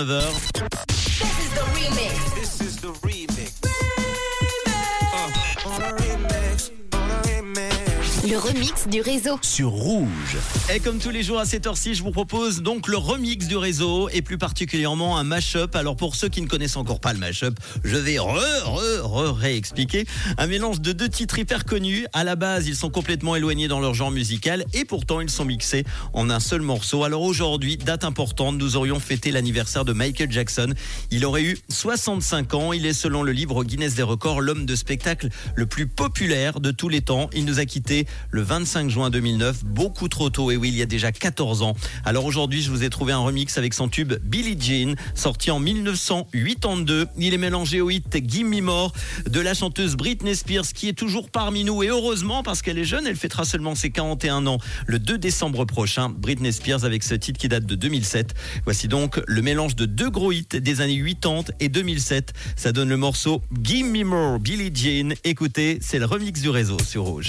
9h. Le remix du réseau. sur Rouge. Et comme tous les jours à cette heure-ci, je vous propose donc le remix du réseau et plus particulièrement un mash-up. Alors pour ceux qui ne connaissent encore pas le mash-up, je vais re, re, re, réexpliquer. Un mélange de deux titres hyper connus. À la base, ils sont complètement éloignés dans leur genre musical et pourtant ils sont mixés en un seul morceau. Alors aujourd'hui, date importante, nous aurions fêté l'anniversaire de Michael Jackson. Il aurait eu 65 ans. Il est selon le livre Guinness des records l'homme de spectacle le plus populaire de tous les temps. Il nous a quittés le 25 juin 2009, beaucoup trop tôt, et oui, il y a déjà 14 ans. Alors aujourd'hui, je vous ai trouvé un remix avec son tube Billie Jean, sorti en 1982. Il est mélangé au hit Gimme Me More de la chanteuse Britney Spears, qui est toujours parmi nous, et heureusement, parce qu'elle est jeune, elle fêtera seulement ses 41 ans le 2 décembre prochain. Britney Spears avec ce titre qui date de 2007. Voici donc le mélange de deux gros hits des années 80 et 2007. Ça donne le morceau Gimme Me More, Billie Jean. Écoutez, c'est le remix du réseau sur Rouge.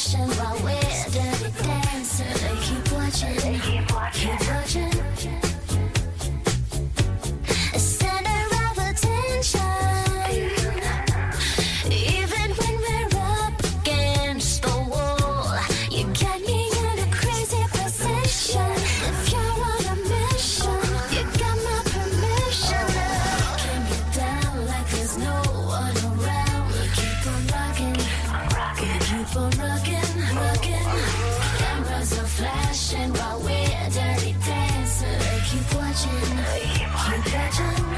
passion while for rocking, rocking. Cameras are flashing while we're dirty dancing. They keep watching, keep watching.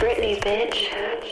Britney, bitch.